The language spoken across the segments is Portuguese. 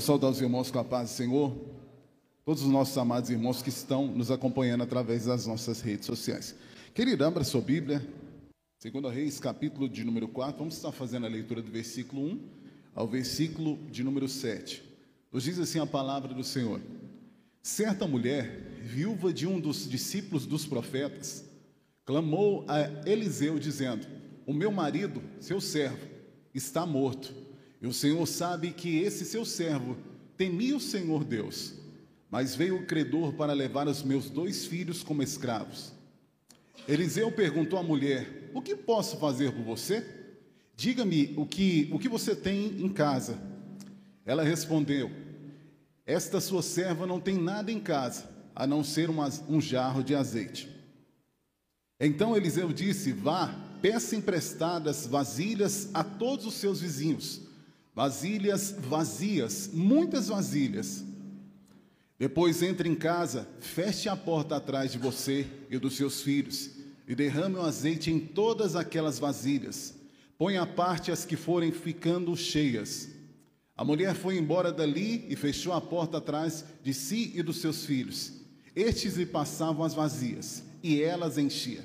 Quero saudar os irmãos com a paz do Senhor, todos os nossos amados irmãos que estão nos acompanhando através das nossas redes sociais. Querido, abra sua Bíblia, 2 Reis, capítulo de número 4, vamos estar fazendo a leitura do versículo 1 ao versículo de número 7. Nos diz assim a palavra do Senhor: Certa mulher, viúva de um dos discípulos dos profetas, clamou a Eliseu, dizendo: O meu marido, seu servo, está morto. E o Senhor sabe que esse seu servo temia o Senhor Deus. Mas veio o credor para levar os meus dois filhos como escravos. Eliseu perguntou à mulher: O que posso fazer por você? Diga-me o que, o que você tem em casa. Ela respondeu: Esta sua serva não tem nada em casa, a não ser uma, um jarro de azeite. Então Eliseu disse: Vá, peça emprestadas vasilhas a todos os seus vizinhos, vasilhas vazias, muitas vasilhas. Depois entre em casa, feche a porta atrás de você e dos seus filhos, e derrame o azeite em todas aquelas vasilhas. Ponha à parte as que forem ficando cheias. A mulher foi embora dali e fechou a porta atrás de si e dos seus filhos. Estes lhe passavam as vazias, e elas enchia.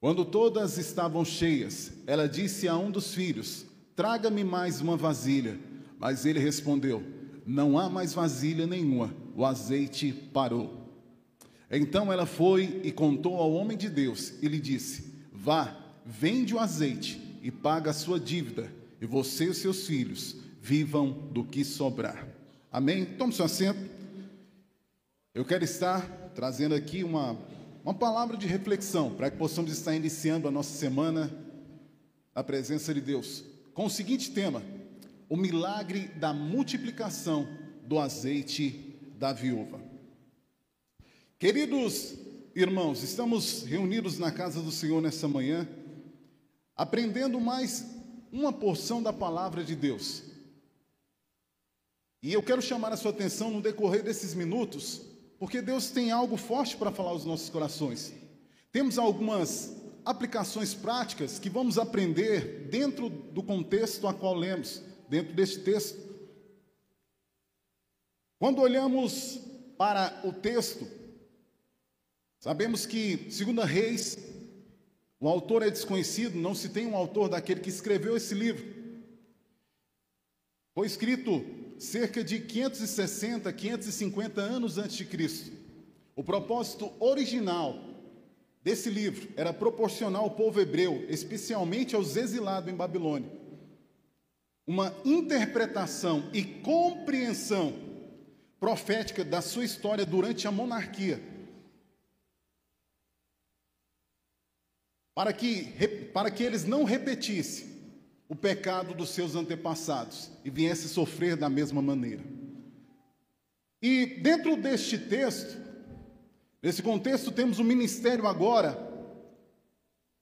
Quando todas estavam cheias, ela disse a um dos filhos: Traga-me mais uma vasilha. Mas ele respondeu: Não há mais vasilha nenhuma. O azeite parou. Então ela foi e contou ao homem de Deus e lhe disse: Vá, vende o azeite e paga a sua dívida, e você e seus filhos vivam do que sobrar. Amém? Tome seu assento. Eu quero estar trazendo aqui uma uma palavra de reflexão para que possamos estar iniciando a nossa semana na presença de Deus, com o seguinte tema: o milagre da multiplicação do azeite da viúva. Queridos irmãos, estamos reunidos na casa do Senhor nessa manhã, aprendendo mais uma porção da palavra de Deus. E eu quero chamar a sua atenção no decorrer desses minutos porque Deus tem algo forte para falar aos nossos corações. Temos algumas aplicações práticas que vamos aprender dentro do contexto a qual lemos, dentro deste texto. Quando olhamos para o texto, sabemos que, segundo Reis, o autor é desconhecido, não se tem um autor daquele que escreveu esse livro. Foi escrito cerca de 560, 550 anos antes de Cristo. O propósito original desse livro era proporcionar ao povo hebreu, especialmente aos exilados em Babilônia, uma interpretação e compreensão profética da sua história durante a monarquia. Para que, para que eles não repetissem o pecado dos seus antepassados e viesse sofrer da mesma maneira. E dentro deste texto, nesse contexto, temos o ministério agora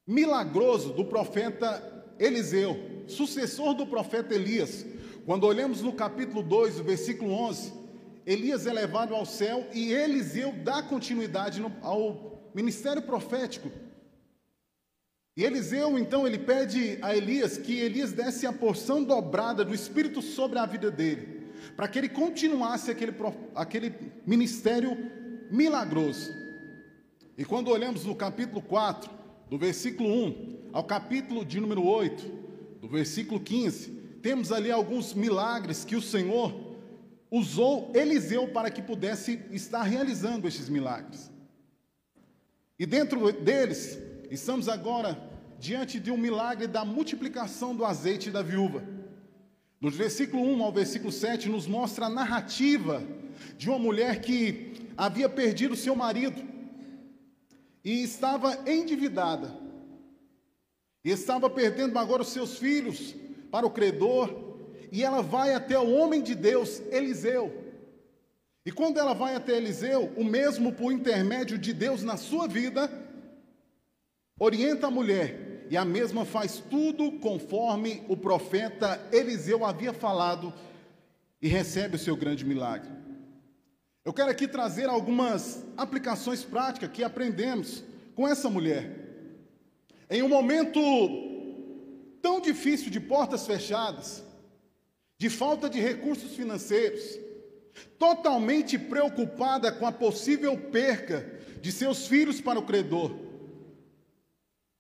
milagroso do profeta Eliseu, sucessor do profeta Elias. Quando olhamos no capítulo 2, versículo 11, Elias é levado ao céu e Eliseu dá continuidade ao ministério profético e Eliseu, então, ele pede a Elias que Elias desse a porção dobrada do Espírito sobre a vida dele, para que ele continuasse aquele, aquele ministério milagroso. E quando olhamos no capítulo 4, do versículo 1 ao capítulo de número 8, do versículo 15, temos ali alguns milagres que o Senhor usou Eliseu para que pudesse estar realizando esses milagres. E dentro deles, estamos agora diante de um milagre da multiplicação do azeite da viúva. No versículo 1 ao versículo 7 nos mostra a narrativa de uma mulher que havia perdido seu marido e estava endividada. E estava perdendo agora os seus filhos para o credor, e ela vai até o homem de Deus, Eliseu. E quando ela vai até Eliseu, o mesmo por intermédio de Deus na sua vida, orienta a mulher e a mesma faz tudo conforme o profeta Eliseu havia falado e recebe o seu grande milagre. Eu quero aqui trazer algumas aplicações práticas que aprendemos com essa mulher. Em um momento tão difícil de portas fechadas, de falta de recursos financeiros, totalmente preocupada com a possível perca de seus filhos para o credor,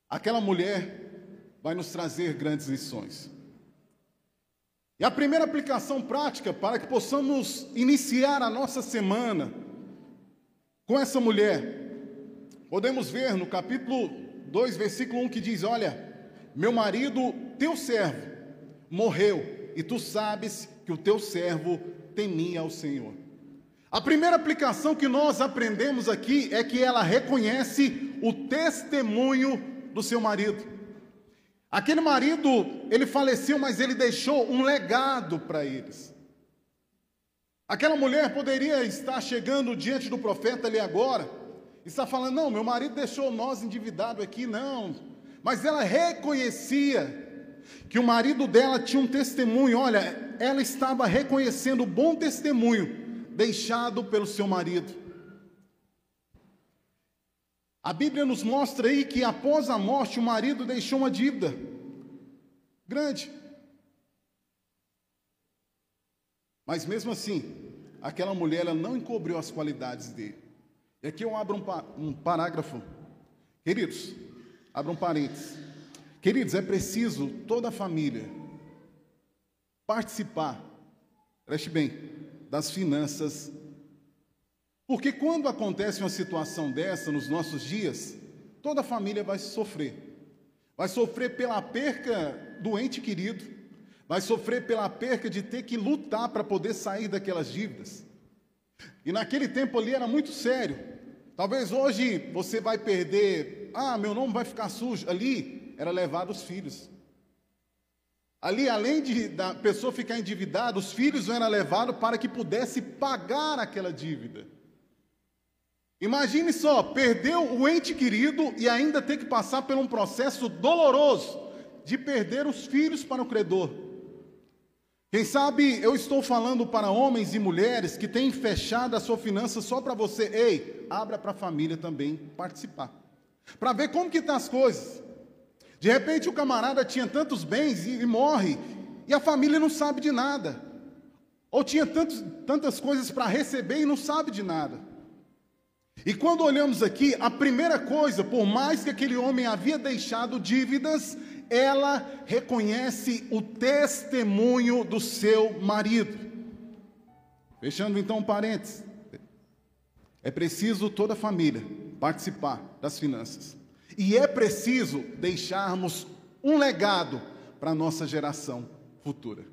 aquela mulher vai nos trazer grandes lições. E a primeira aplicação prática para que possamos iniciar a nossa semana com essa mulher, podemos ver no capítulo 2, versículo 1 que diz: Olha, meu marido, teu servo, morreu, e tu sabes que o teu servo temia ao Senhor. A primeira aplicação que nós aprendemos aqui é que ela reconhece o testemunho do seu marido. Aquele marido, ele faleceu, mas ele deixou um legado para eles. Aquela mulher poderia estar chegando diante do profeta ali agora, e está falando: Não, meu marido deixou nós endividados aqui, não. Mas ela reconhecia que o marido dela tinha um testemunho, olha, ela estava reconhecendo o bom testemunho deixado pelo seu marido. A Bíblia nos mostra aí que após a morte o marido deixou uma dívida grande. Mas mesmo assim, aquela mulher ela não encobriu as qualidades dele. E aqui eu abro um, um parágrafo. Queridos, abra um parênteses. Queridos, é preciso toda a família participar, preste bem, das finanças porque quando acontece uma situação dessa nos nossos dias, toda a família vai sofrer. Vai sofrer pela perca do ente querido, vai sofrer pela perca de ter que lutar para poder sair daquelas dívidas. E naquele tempo ali era muito sério. Talvez hoje você vai perder, ah, meu nome vai ficar sujo. Ali era levar os filhos. Ali, além de da pessoa ficar endividada, os filhos eram levados para que pudesse pagar aquela dívida. Imagine só, perdeu o ente querido e ainda ter que passar por um processo doloroso de perder os filhos para o credor. Quem sabe eu estou falando para homens e mulheres que têm fechado a sua finança só para você. Ei, abra para a família também participar. Para ver como que estão tá as coisas. De repente o camarada tinha tantos bens e, e morre, e a família não sabe de nada. Ou tinha tantos, tantas coisas para receber e não sabe de nada. E quando olhamos aqui, a primeira coisa, por mais que aquele homem havia deixado dívidas, ela reconhece o testemunho do seu marido. Fechando então um parênteses. É preciso toda a família participar das finanças. E é preciso deixarmos um legado para a nossa geração futura.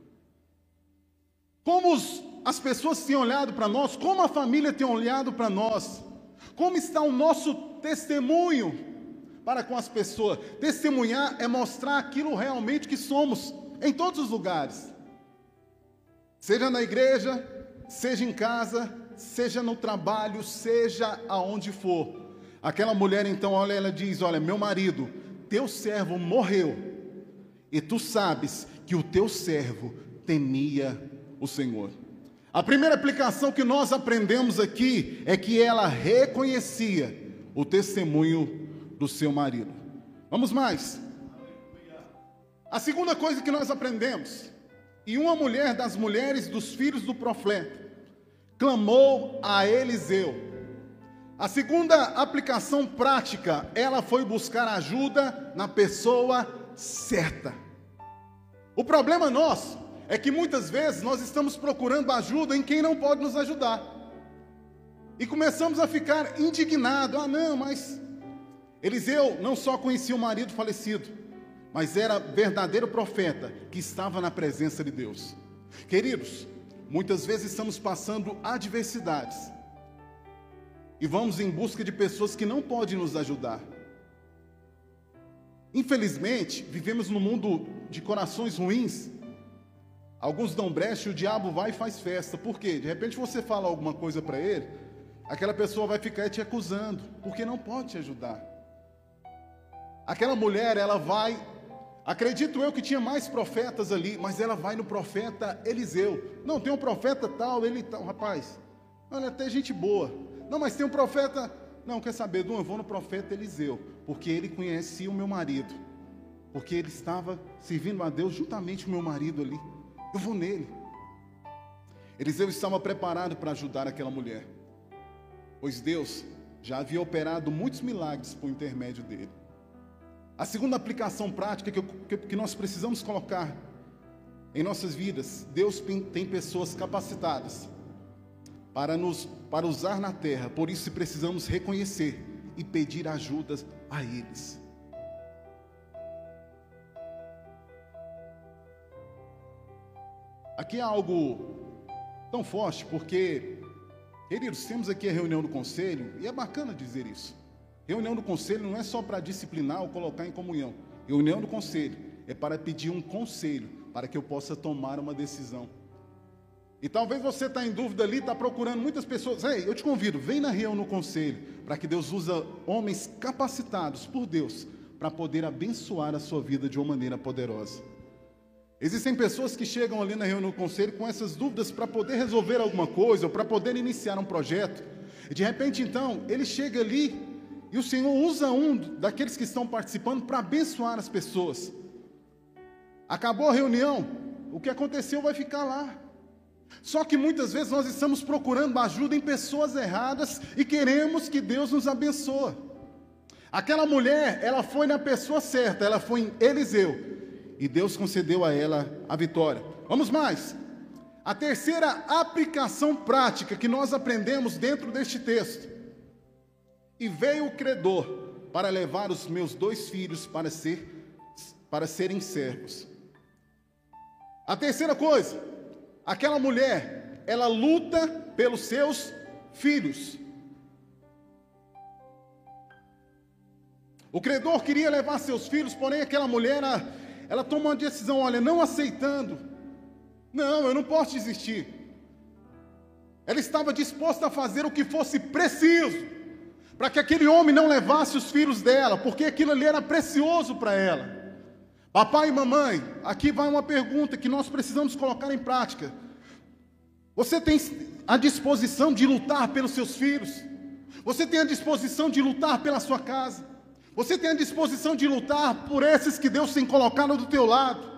Como as pessoas têm olhado para nós, como a família tem olhado para nós, como está o nosso testemunho para com as pessoas? Testemunhar é mostrar aquilo realmente que somos em todos os lugares. Seja na igreja, seja em casa, seja no trabalho, seja aonde for. Aquela mulher então, olha, ela diz: Olha, meu marido, teu servo morreu, e tu sabes que o teu servo temia o Senhor. A primeira aplicação que nós aprendemos aqui é que ela reconhecia o testemunho do seu marido. Vamos mais. A segunda coisa que nós aprendemos, e uma mulher das mulheres dos filhos do profeta clamou a Eliseu. A segunda aplicação prática, ela foi buscar ajuda na pessoa certa. O problema nosso é que muitas vezes nós estamos procurando ajuda em quem não pode nos ajudar. E começamos a ficar indignados. Ah, não, mas Eliseu não só conhecia o marido falecido, mas era verdadeiro profeta que estava na presença de Deus. Queridos, muitas vezes estamos passando adversidades e vamos em busca de pessoas que não podem nos ajudar. Infelizmente, vivemos num mundo de corações ruins Alguns dão brecha e o diabo vai e faz festa. Por quê? De repente você fala alguma coisa para ele, aquela pessoa vai ficar te acusando, porque não pode te ajudar. Aquela mulher, ela vai, acredito eu que tinha mais profetas ali, mas ela vai no profeta Eliseu. Não, tem um profeta tal, ele tal, rapaz. Olha, até gente boa. Não, mas tem um profeta. Não, quer saber, Dum, eu vou no profeta Eliseu, porque ele conhecia o meu marido. Porque ele estava servindo a Deus juntamente com o meu marido ali. Eu vou nele. Eliseu estava preparado para ajudar aquela mulher, pois Deus já havia operado muitos milagres por intermédio dele. A segunda aplicação prática que, eu, que nós precisamos colocar em nossas vidas, Deus tem pessoas capacitadas para nos para usar na terra, por isso precisamos reconhecer e pedir ajuda a eles. Aqui é algo tão forte, porque, queridos, temos aqui a reunião do conselho, e é bacana dizer isso. Reunião do conselho não é só para disciplinar ou colocar em comunhão. Reunião do conselho é para pedir um conselho, para que eu possa tomar uma decisão. E talvez você está em dúvida ali, está procurando muitas pessoas. Ei, eu te convido, vem na reunião no conselho, para que Deus use homens capacitados por Deus para poder abençoar a sua vida de uma maneira poderosa. Existem pessoas que chegam ali na reunião do conselho com essas dúvidas para poder resolver alguma coisa, ou para poder iniciar um projeto. E de repente, então, ele chega ali e o Senhor usa um daqueles que estão participando para abençoar as pessoas. Acabou a reunião, o que aconteceu vai ficar lá. Só que muitas vezes nós estamos procurando ajuda em pessoas erradas e queremos que Deus nos abençoe. Aquela mulher, ela foi na pessoa certa, ela foi em Eliseu e Deus concedeu a ela a vitória. Vamos mais. A terceira aplicação prática que nós aprendemos dentro deste texto. E veio o credor para levar os meus dois filhos para ser para serem servos. A terceira coisa, aquela mulher, ela luta pelos seus filhos. O credor queria levar seus filhos, porém aquela mulher ela toma uma decisão, olha, não aceitando. Não, eu não posso desistir. Ela estava disposta a fazer o que fosse preciso para que aquele homem não levasse os filhos dela, porque aquilo ali era precioso para ela. Papai e mamãe, aqui vai uma pergunta que nós precisamos colocar em prática. Você tem a disposição de lutar pelos seus filhos? Você tem a disposição de lutar pela sua casa? Você tem a disposição de lutar por esses que Deus tem colocado do teu lado?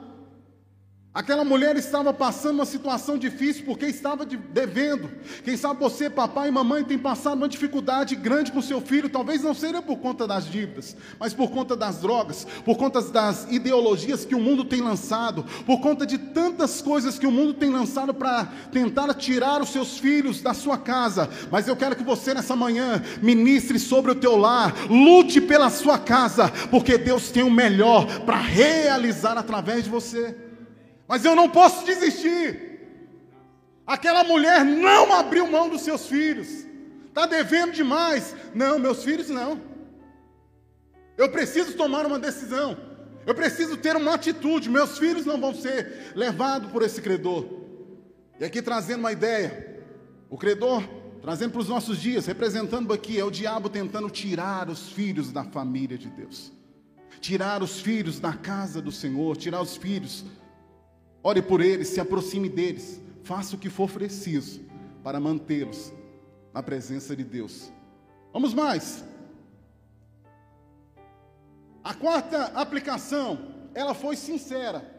Aquela mulher estava passando uma situação difícil porque estava devendo. Quem sabe você, papai e mamãe, tem passado uma dificuldade grande com seu filho. Talvez não seja por conta das dívidas, mas por conta das drogas, por conta das ideologias que o mundo tem lançado, por conta de tantas coisas que o mundo tem lançado para tentar tirar os seus filhos da sua casa. Mas eu quero que você nessa manhã ministre sobre o teu lar, lute pela sua casa, porque Deus tem o melhor para realizar através de você. Mas eu não posso desistir. Aquela mulher não abriu mão dos seus filhos. Está devendo demais. Não, meus filhos não. Eu preciso tomar uma decisão. Eu preciso ter uma atitude. Meus filhos não vão ser levados por esse credor. E aqui trazendo uma ideia. O credor, trazendo para os nossos dias, representando aqui, é o diabo tentando tirar os filhos da família de Deus. Tirar os filhos da casa do Senhor, tirar os filhos Ore por eles, se aproxime deles, faça o que for preciso para mantê-los na presença de Deus. Vamos mais. A quarta aplicação, ela foi sincera.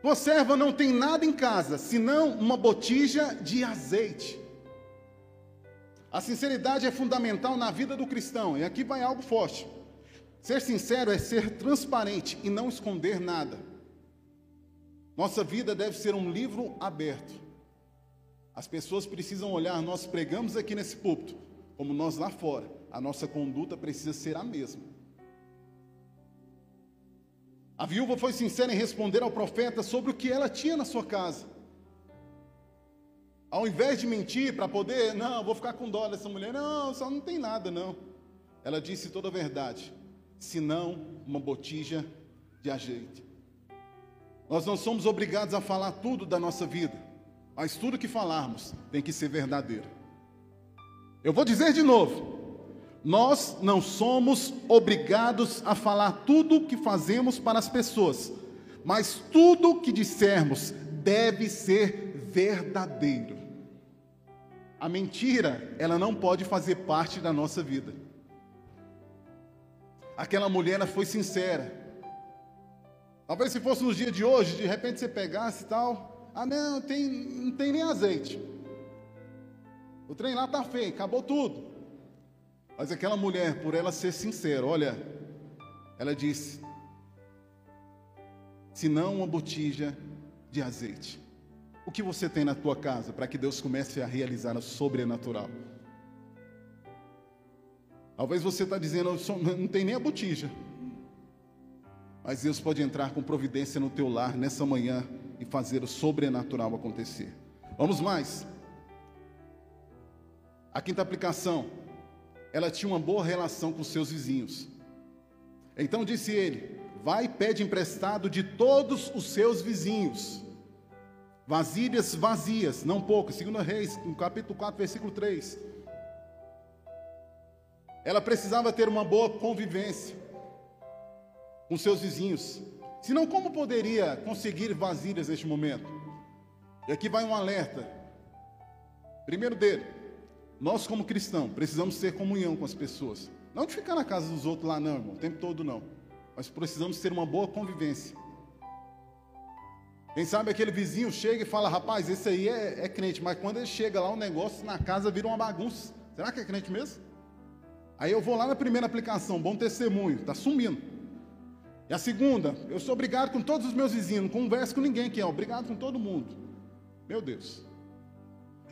Tua serva não tem nada em casa, senão uma botija de azeite. A sinceridade é fundamental na vida do cristão, e aqui vai algo forte. Ser sincero é ser transparente e não esconder nada. Nossa vida deve ser um livro aberto. As pessoas precisam olhar, nós pregamos aqui nesse púlpito, como nós lá fora. A nossa conduta precisa ser a mesma. A viúva foi sincera em responder ao profeta sobre o que ela tinha na sua casa. Ao invés de mentir para poder, não, vou ficar com dó dessa mulher, não, só não tem nada, não. Ela disse toda a verdade, senão uma botija de azeite. Nós não somos obrigados a falar tudo da nossa vida, mas tudo que falarmos tem que ser verdadeiro. Eu vou dizer de novo: nós não somos obrigados a falar tudo que fazemos para as pessoas, mas tudo que dissermos deve ser verdadeiro. A mentira, ela não pode fazer parte da nossa vida. Aquela mulher foi sincera. Talvez se fosse nos dias de hoje, de repente você pegasse e tal. Ah, não, tem, não tem nem azeite. O trem lá está feio, acabou tudo. Mas aquela mulher, por ela ser sincera, olha, ela disse: se não uma botija de azeite. O que você tem na tua casa para que Deus comece a realizar o sobrenatural? Talvez você está dizendo, não tem nem a botija. Mas Deus pode entrar com providência no teu lar nessa manhã e fazer o sobrenatural acontecer. Vamos mais. A quinta aplicação, ela tinha uma boa relação com seus vizinhos. Então disse ele: Vai e pede emprestado de todos os seus vizinhos. Vasilhas vazias, não poucas. Segunda Reis, no capítulo 4, versículo 3. Ela precisava ter uma boa convivência com seus vizinhos. Senão, como poderia conseguir vasilhas neste momento? E aqui vai um alerta. Primeiro dele, nós como cristãos precisamos ter comunhão com as pessoas. Não de ficar na casa dos outros lá, não, irmão, o tempo todo não. Mas precisamos ter uma boa convivência. Quem sabe aquele vizinho chega e fala, rapaz, esse aí é, é crente, mas quando ele chega lá, o negócio na casa vira uma bagunça. Será que é crente mesmo? Aí eu vou lá na primeira aplicação, bom testemunho, está sumindo. E a segunda, eu sou obrigado com todos os meus vizinhos, não converso com ninguém que é, obrigado com todo mundo. Meu Deus.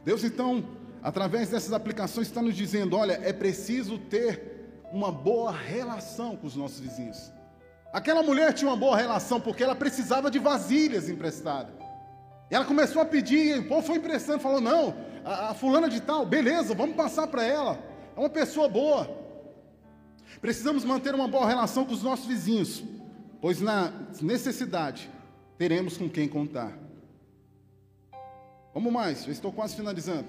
Deus então, através dessas aplicações, está nos dizendo: olha, é preciso ter uma boa relação com os nossos vizinhos. Aquela mulher tinha uma boa relação porque ela precisava de vasilhas emprestadas. E ela começou a pedir, o povo foi emprestando, falou: não, a, a fulana de tal, beleza, vamos passar para ela. É uma pessoa boa. Precisamos manter uma boa relação com os nossos vizinhos, pois na necessidade teremos com quem contar. Vamos mais, já estou quase finalizando.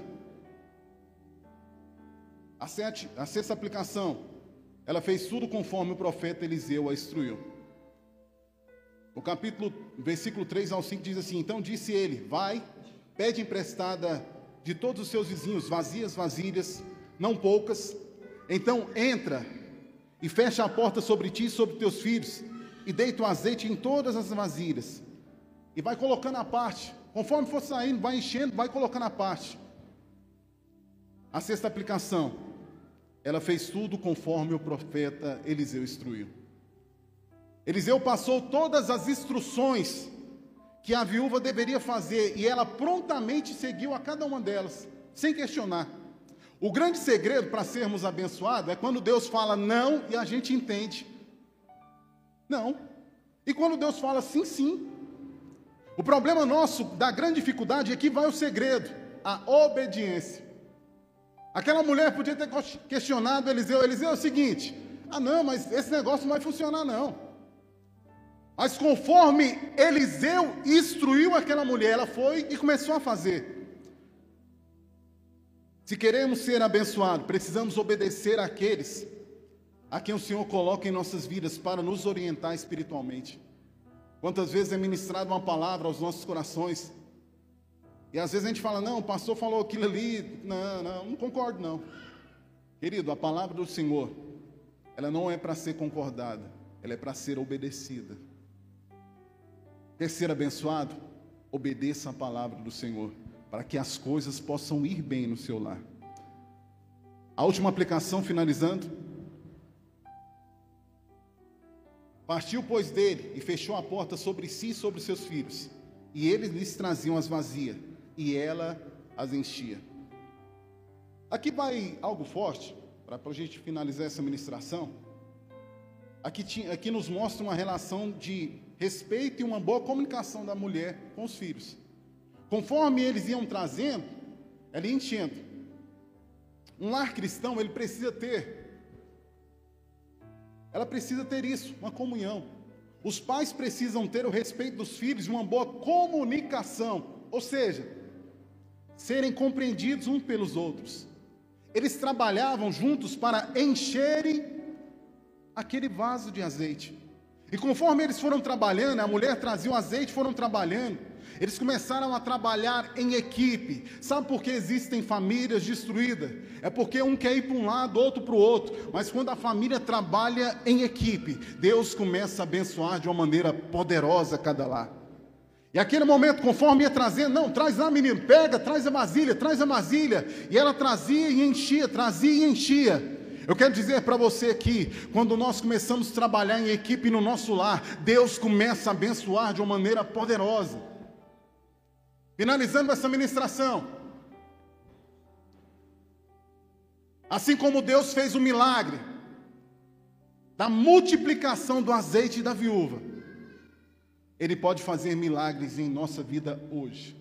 A, sete, a sexta aplicação, ela fez tudo conforme o profeta Eliseu a instruiu. O capítulo, versículo 3 ao 5 diz assim: Então disse ele: Vai, pede emprestada de todos os seus vizinhos vazias vasilhas, não poucas. Então entra e fecha a porta sobre ti e sobre teus filhos, e deita o azeite em todas as vasilhas, e vai colocando a parte, conforme for saindo, vai enchendo, vai colocando a parte. A sexta aplicação, ela fez tudo conforme o profeta Eliseu instruiu. Eliseu passou todas as instruções que a viúva deveria fazer e ela prontamente seguiu a cada uma delas, sem questionar. O grande segredo para sermos abençoados é quando Deus fala não e a gente entende. Não. E quando Deus fala sim, sim. O problema nosso, da grande dificuldade, é que vai o segredo, a obediência. Aquela mulher podia ter questionado Eliseu. Eliseu é o seguinte: ah, não, mas esse negócio não vai funcionar, não. Mas conforme Eliseu instruiu aquela mulher, ela foi e começou a fazer. Se queremos ser abençoados, precisamos obedecer àqueles a quem o Senhor coloca em nossas vidas para nos orientar espiritualmente. Quantas vezes é ministrada uma palavra aos nossos corações, e às vezes a gente fala, não, o pastor falou aquilo ali, não, não, não concordo não. Querido, a palavra do Senhor, ela não é para ser concordada, ela é para ser obedecida. Quer ser abençoado? Obedeça a palavra do Senhor para que as coisas possam ir bem no seu lar. A última aplicação, finalizando. Partiu, pois, dele e fechou a porta sobre si e sobre seus filhos. E eles lhes traziam as vazias, e ela as enchia. Aqui vai algo forte, para a gente finalizar essa ministração. Aqui, aqui nos mostra uma relação de respeito e uma boa comunicação da mulher com os filhos. Conforme eles iam trazendo, ela ia enchendo. Um lar cristão, ele precisa ter. Ela precisa ter isso, uma comunhão. Os pais precisam ter o respeito dos filhos uma boa comunicação, ou seja, serem compreendidos uns pelos outros. Eles trabalhavam juntos para encherem aquele vaso de azeite. E conforme eles foram trabalhando, a mulher trazia o azeite, foram trabalhando. Eles começaram a trabalhar em equipe. Sabe por que existem famílias destruídas? É porque um quer ir para um lado, outro para o outro. Mas quando a família trabalha em equipe, Deus começa a abençoar de uma maneira poderosa cada lar. E aquele momento, conforme ia trazendo, não, traz lá, menino, pega, traz a vasilha, traz a vasilha. E ela trazia e enchia, trazia e enchia. Eu quero dizer para você aqui, quando nós começamos a trabalhar em equipe no nosso lar, Deus começa a abençoar de uma maneira poderosa. Finalizando essa ministração. Assim como Deus fez o milagre da multiplicação do azeite da viúva, Ele pode fazer milagres em nossa vida hoje.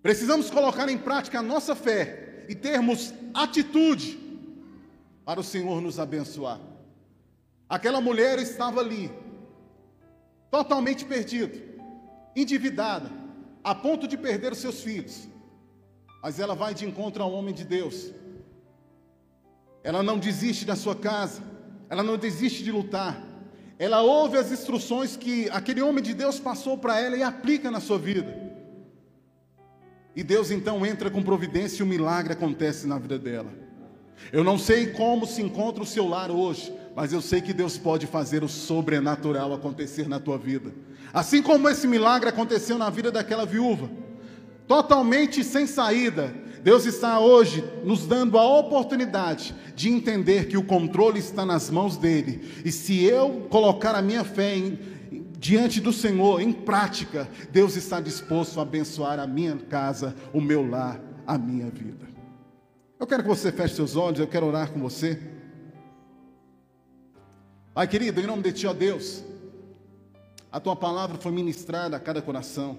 Precisamos colocar em prática a nossa fé e termos atitude para o Senhor nos abençoar. Aquela mulher estava ali, totalmente perdida, endividada, a ponto de perder os seus filhos. Mas ela vai de encontro ao homem de Deus. Ela não desiste da sua casa, ela não desiste de lutar. Ela ouve as instruções que aquele homem de Deus passou para ela e aplica na sua vida. E Deus então entra com providência e o milagre acontece na vida dela. Eu não sei como se encontra o seu lar hoje, mas eu sei que Deus pode fazer o sobrenatural acontecer na tua vida. Assim como esse milagre aconteceu na vida daquela viúva, totalmente sem saída, Deus está hoje nos dando a oportunidade de entender que o controle está nas mãos dele. E se eu colocar a minha fé em, diante do Senhor em prática, Deus está disposto a abençoar a minha casa, o meu lar, a minha vida. Eu quero que você feche seus olhos, eu quero orar com você. Pai querido, em nome de Ti, ó Deus, a Tua palavra foi ministrada a cada coração.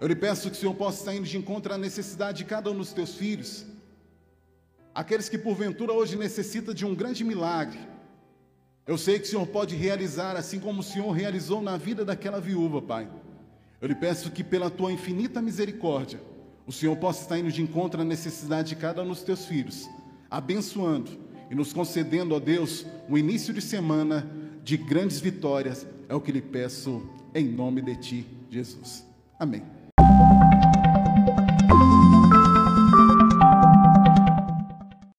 Eu lhe peço que o Senhor possa estar indo de encontro à necessidade de cada um dos Teus filhos, aqueles que porventura hoje necessitam de um grande milagre. Eu sei que o Senhor pode realizar, assim como o Senhor realizou na vida daquela viúva, Pai. Eu lhe peço que, pela Tua infinita misericórdia, o Senhor possa estar indo de encontro à necessidade de cada um dos teus filhos, abençoando e nos concedendo, ó Deus, um início de semana de grandes vitórias. É o que lhe peço em nome de ti, Jesus. Amém.